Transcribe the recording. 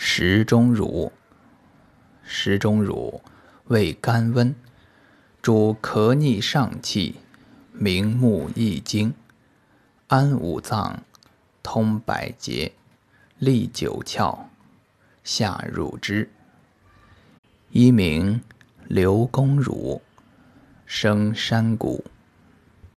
石钟乳，石钟乳味甘温，主咳逆上气，明目益精，安五脏，通百节，利九窍，下乳汁。一名刘公乳，生山谷。